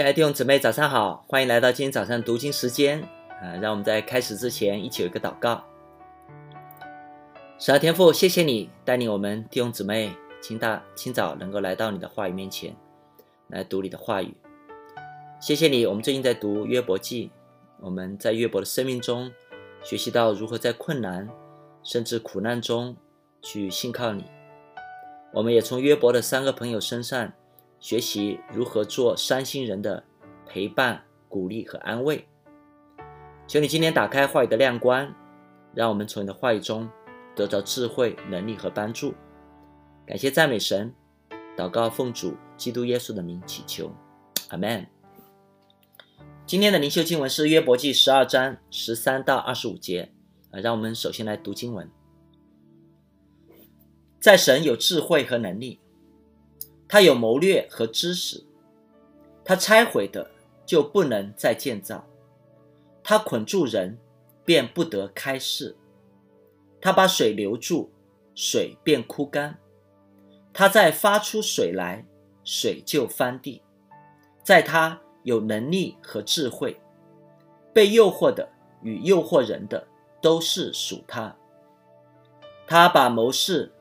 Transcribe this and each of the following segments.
亲爱的弟兄姊妹，早上好，欢迎来到今天早上读经时间啊！让我们在开始之前一起有一个祷告。十二，天父，谢谢你带领我们弟兄姊妹清大清早能够来到你的话语面前来读你的话语。谢谢你，我们最近在读约伯记，我们在约伯的生命中学习到如何在困难甚至苦难中去信靠你。我们也从约伯的三个朋友身上。学习如何做伤心人的陪伴、鼓励和安慰。求你今天打开话语的亮光，让我们从你的话语中得到智慧、能力和帮助。感谢赞美神，祷告奉主基督耶稣的名祈求，阿门。今天的灵修经文是约伯记十二章十三到二十五节啊，让我们首先来读经文。在神有智慧和能力。他有谋略和知识，他拆毁的就不能再建造，他捆住人便不得开释，他把水留住，水便枯干，他再发出水来，水就翻地，在他有能力和智慧，被诱惑的与诱惑人的都是属他，他把谋士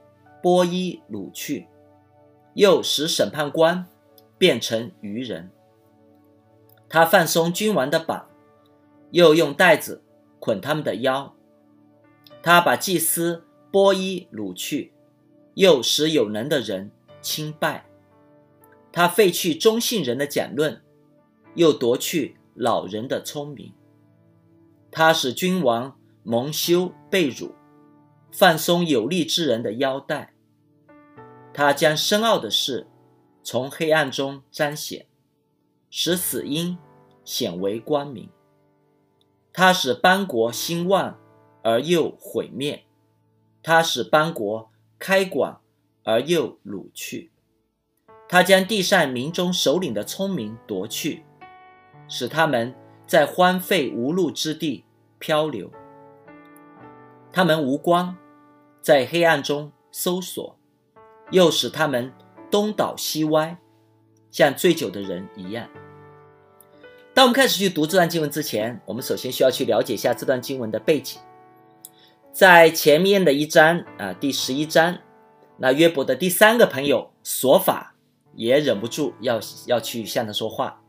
波伊掳去。又使审判官变成愚人，他放松君王的绑，又用带子捆他们的腰。他把祭司剥衣掳去，又使有能的人倾败。他废去忠信人的讲论，又夺去老人的聪明。他使君王蒙羞被辱，放松有力之人的腰带。他将深奥的事从黑暗中彰显，使死因显为光明。他使邦国兴旺而又毁灭，他使邦国开广而又掳去。他将地上民中首领的聪明夺去，使他们在荒废无路之地漂流。他们无光，在黑暗中搜索。又使他们东倒西歪，像醉酒的人一样。当我们开始去读这段经文之前，我们首先需要去了解一下这段经文的背景。在前面的一章啊，第十一章，那约伯的第三个朋友索法也忍不住要要去向他说话。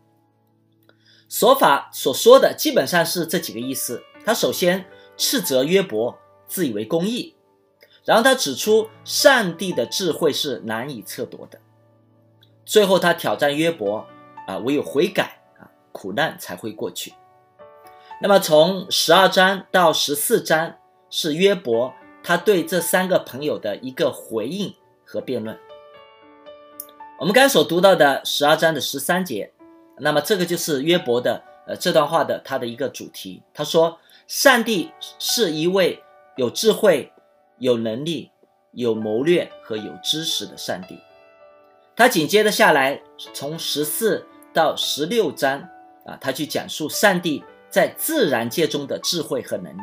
索法所说的基本上是这几个意思：他首先斥责约伯自以为公义。然后他指出，上帝的智慧是难以测度的。最后他挑战约伯，啊，唯有悔改啊，苦难才会过去。那么从十二章到十四章是约伯他对这三个朋友的一个回应和辩论。我们刚所读到的十二章的十三节，那么这个就是约伯的呃这段话的他的一个主题。他说，上帝是一位有智慧。有能力、有谋略和有知识的上帝，他紧接着下来，从十四到十六章啊，他去讲述上帝在自然界中的智慧和能力。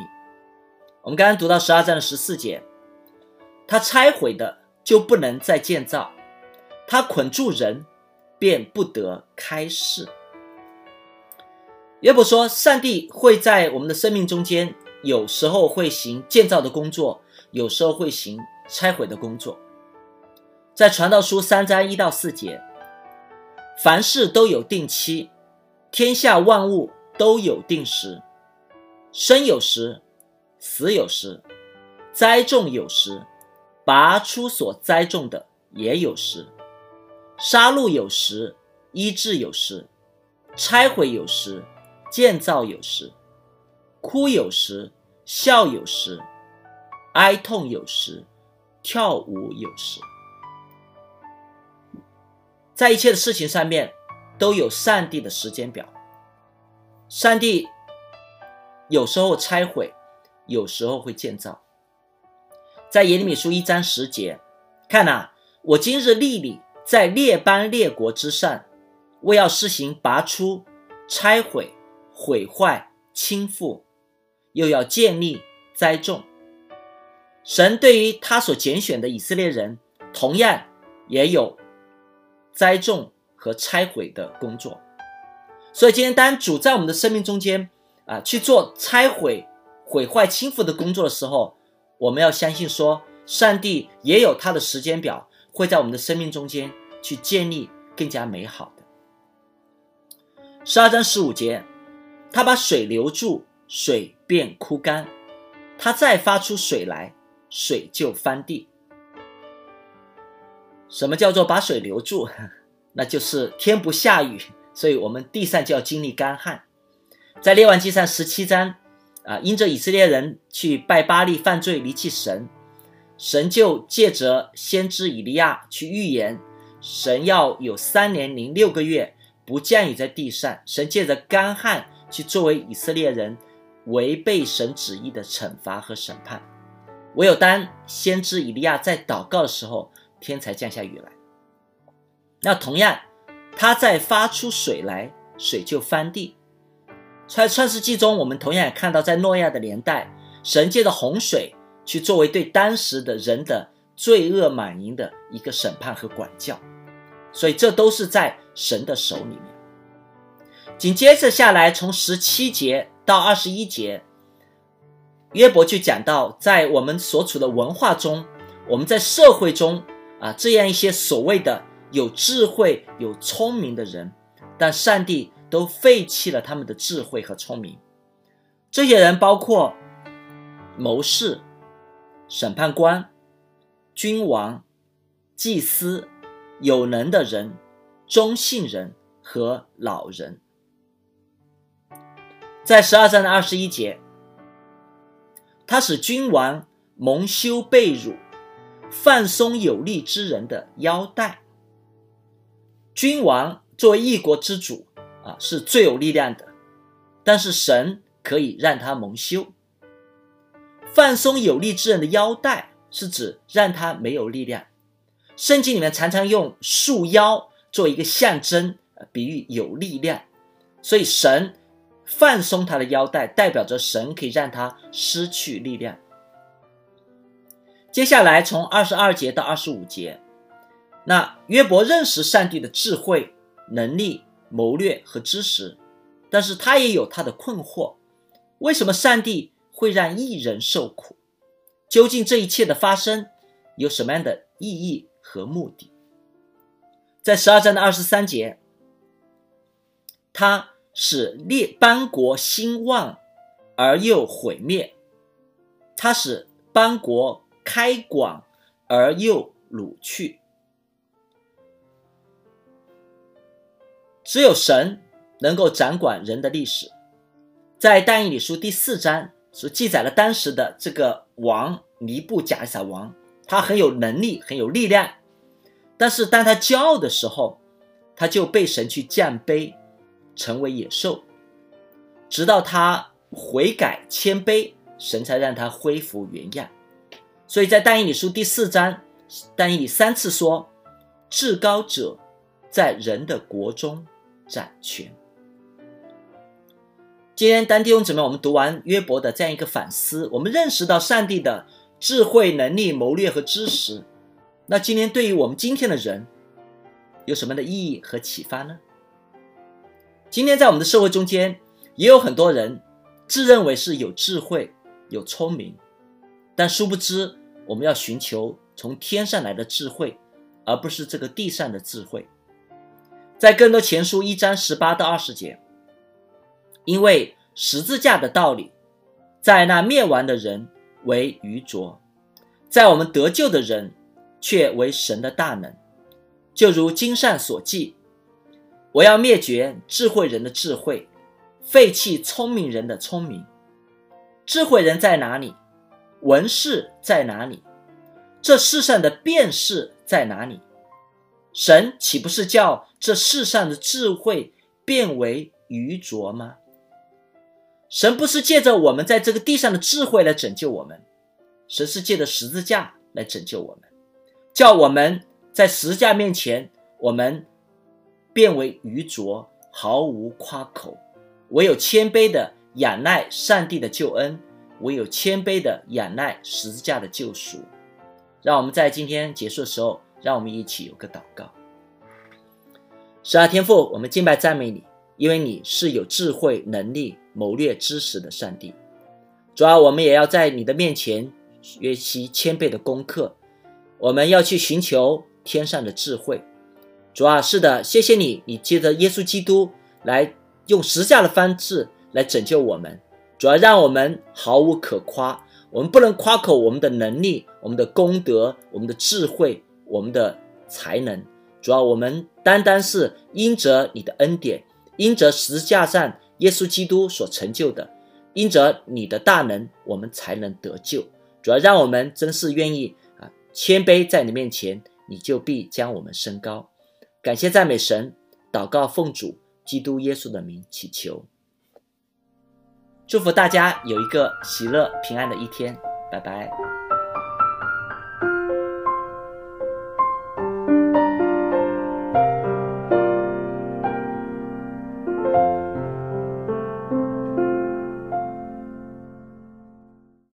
我们刚刚读到十二章的十四节，他拆毁的就不能再建造，他捆住人便不得开释。约伯说，上帝会在我们的生命中间，有时候会行建造的工作。有时候会行拆毁的工作，在传道书三章一到四节，凡事都有定期，天下万物都有定时，生有时，死有时，栽种有时，拔出所栽种的也有时，杀戮有时，医治有时，拆毁有时，建造有时，哭有时，笑有时。哀痛有时，跳舞有时，在一切的事情上面都有上帝的时间表。上帝有时候拆毁，有时候会建造。在耶利米书一章十节，看呐，我今日立你在列邦列国之上，为要施行拔出、拆毁、毁坏、倾覆，又要建立、栽种。神对于他所拣选的以色列人，同样也有栽种和拆毁的工作。所以今天当主在我们的生命中间啊去做拆毁、毁坏、倾覆的工作的时候，我们要相信说，上帝也有他的时间表，会在我们的生命中间去建立更加美好的。十二章十五节，他把水留住，水便枯干；他再发出水来，水就翻地。什么叫做把水留住？那就是天不下雨，所以我们地上就要经历干旱。在列王纪上十七章，啊，因着以色列人去拜巴力犯罪离弃神，神就借着先知以利亚去预言，神要有三年零六个月不降雨在地上，神借着干旱去作为以色列人违背神旨意的惩罚和审判。唯有当先知以利亚在祷告的时候，天才降下雨来。那同样，他在发出水来，水就翻地。在创世纪中，我们同样也看到，在诺亚的年代，神借着洪水去作为对当时的人的罪恶满盈的一个审判和管教。所以，这都是在神的手里面。紧接着下来，从十七节到二十一节，约伯就讲到，在我们所处的文化中，我们在社会中啊，这样一些所谓的。有智慧、有聪明的人，但上帝都废弃了他们的智慧和聪明。这些人包括谋士、审判官、君王、祭司、有能的人、忠信人和老人。在十二章的二十一节，他使君王蒙羞被辱，放松有力之人的腰带。君王作为一国之主啊，是最有力量的，但是神可以让他蒙羞。放松有力之人的腰带，是指让他没有力量。圣经里面常常用束腰做一个象征，比喻有力量。所以神放松他的腰带，代表着神可以让他失去力量。接下来从二十二节到二十五节。那约伯认识上帝的智慧、能力、谋略和知识，但是他也有他的困惑：为什么上帝会让一人受苦？究竟这一切的发生有什么样的意义和目的？在十二章的二十三节，他使列邦国兴旺而又毁灭，他使邦国开广而又掳去。只有神能够掌管人的历史，在但以理书第四章所记载了当时的这个王尼布甲小王，他很有能力，很有力量，但是当他骄傲的时候，他就被神去降卑，成为野兽，直到他悔改谦卑，神才让他恢复原样。所以在但以理书第四章，但以理三次说，至高者在人的国中。掌权。今天，当弟兄姊妹，我们读完约伯的这样一个反思，我们认识到上帝的智慧、能力、谋略和知识。那今天对于我们今天的人，有什么的意义和启发呢？今天在我们的社会中间，也有很多人自认为是有智慧、有聪明，但殊不知，我们要寻求从天上来的智慧，而不是这个地上的智慧。在更多前书一章十八到二十节，因为十字架的道理，在那灭亡的人为愚拙，在我们得救的人却为神的大能。就如经上所记：“我要灭绝智慧人的智慧，废弃聪明人的聪明。智慧人在哪里？文士在哪里？这世上的辩士在哪里？”神岂不是叫这世上的智慧变为愚拙吗？神不是借着我们在这个地上的智慧来拯救我们，神是借着十字架来拯救我们，叫我们在十字架面前，我们变为愚拙，毫无夸口，唯有谦卑的仰赖上帝的救恩，唯有谦卑的仰赖十字架的救赎。让我们在今天结束的时候。让我们一起有个祷告。十二，天父，我们敬拜赞美你，因为你是有智慧、能力、谋略、知识的上帝。主要，我们也要在你的面前学习谦卑的功课，我们要去寻求天上的智慧。主啊，是的，谢谢你，你借着耶稣基督来用十架的方式来拯救我们。主啊，让我们毫无可夸，我们不能夸口我们的能力、我们的功德、我们的智慧、我们的才能。主啊，我们单单是因着你的恩典，因着十架上耶稣基督所成就的，因着你的大能，我们才能得救。主啊，让我们真是愿意啊，谦卑在你面前，你就必将我们升高。感谢赞美神，祷告奉主基督耶稣的名祈求，祝福大家有一个喜乐平安的一天，拜拜。